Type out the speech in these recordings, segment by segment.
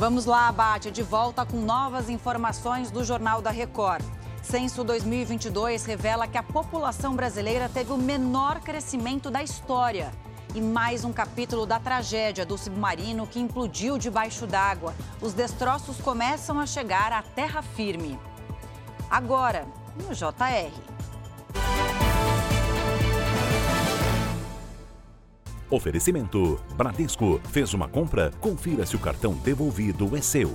Vamos lá, Abate, de volta com novas informações do Jornal da Record. Censo 2022 revela que a população brasileira teve o menor crescimento da história. E mais um capítulo da tragédia do submarino que implodiu debaixo d'água. Os destroços começam a chegar à terra firme. Agora, no JR. Oferecimento: Bradesco fez uma compra? Confira se o cartão devolvido é seu.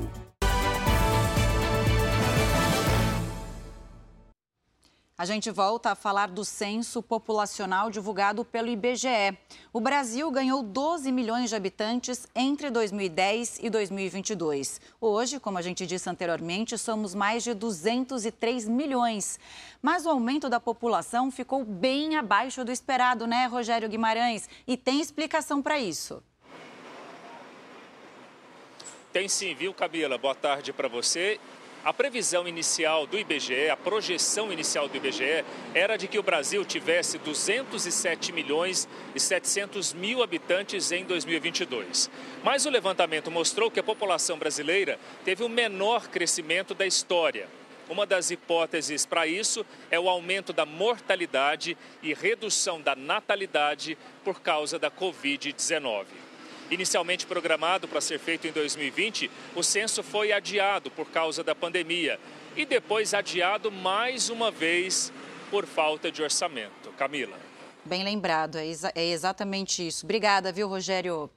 A gente volta a falar do censo populacional divulgado pelo IBGE. O Brasil ganhou 12 milhões de habitantes entre 2010 e 2022. Hoje, como a gente disse anteriormente, somos mais de 203 milhões. Mas o aumento da população ficou bem abaixo do esperado, né, Rogério Guimarães? E tem explicação para isso. Tem sim, viu, Camila? Boa tarde para você. A previsão inicial do IBGE, a projeção inicial do IBGE, era de que o Brasil tivesse 207 milhões e 700 mil habitantes em 2022. Mas o levantamento mostrou que a população brasileira teve o menor crescimento da história. Uma das hipóteses para isso é o aumento da mortalidade e redução da natalidade por causa da Covid-19. Inicialmente programado para ser feito em 2020, o censo foi adiado por causa da pandemia e depois adiado mais uma vez por falta de orçamento. Camila. Bem lembrado, é, exa é exatamente isso. Obrigada, viu, Rogério?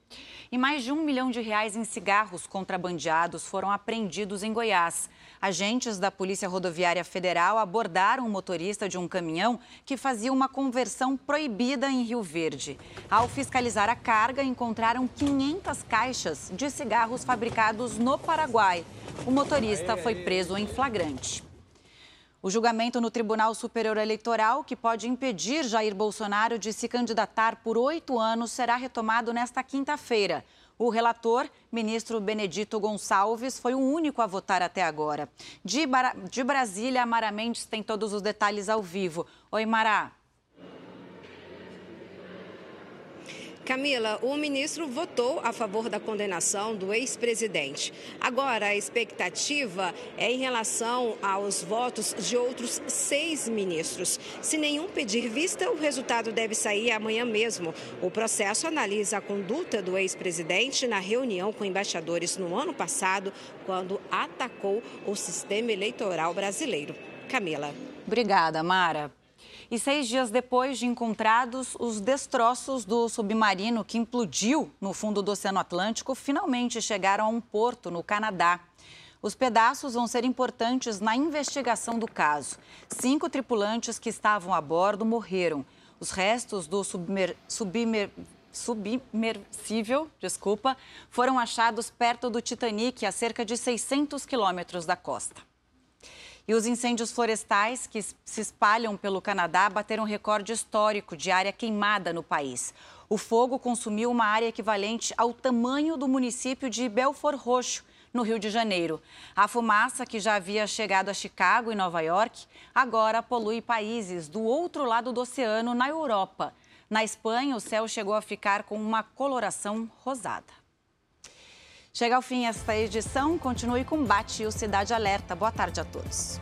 E mais de um milhão de reais em cigarros contrabandeados foram apreendidos em Goiás. Agentes da Polícia Rodoviária Federal abordaram um motorista de um caminhão que fazia uma conversão proibida em Rio Verde. Ao fiscalizar a carga, encontraram 500 caixas de cigarros fabricados no Paraguai. O motorista foi preso em flagrante. O julgamento no Tribunal Superior Eleitoral, que pode impedir Jair Bolsonaro de se candidatar por oito anos, será retomado nesta quinta-feira. O relator, ministro Benedito Gonçalves, foi o único a votar até agora. De, Brasília, Mara Mendes tem todos os detalhes ao vivo. Oi, Mara. Camila, o ministro votou a favor da condenação do ex-presidente. Agora, a expectativa é em relação aos votos de outros seis ministros. Se nenhum pedir vista, o resultado deve sair amanhã mesmo. O processo analisa a conduta do ex-presidente na reunião com embaixadores no ano passado, quando atacou o sistema eleitoral brasileiro. Camila. Obrigada, Mara. E seis dias depois de encontrados, os destroços do submarino que implodiu no fundo do Oceano Atlântico finalmente chegaram a um porto no Canadá. Os pedaços vão ser importantes na investigação do caso. Cinco tripulantes que estavam a bordo morreram. Os restos do submer... submer submersível, desculpa, foram achados perto do Titanic, a cerca de 600 quilômetros da costa. E os incêndios florestais que se espalham pelo Canadá bateram recorde histórico de área queimada no país. O fogo consumiu uma área equivalente ao tamanho do município de Belfort Roxo, no Rio de Janeiro. A fumaça, que já havia chegado a Chicago e Nova York, agora polui países do outro lado do oceano, na Europa. Na Espanha, o céu chegou a ficar com uma coloração rosada. Chega ao fim esta edição. Continue com Bate e o Cidade Alerta. Boa tarde a todos.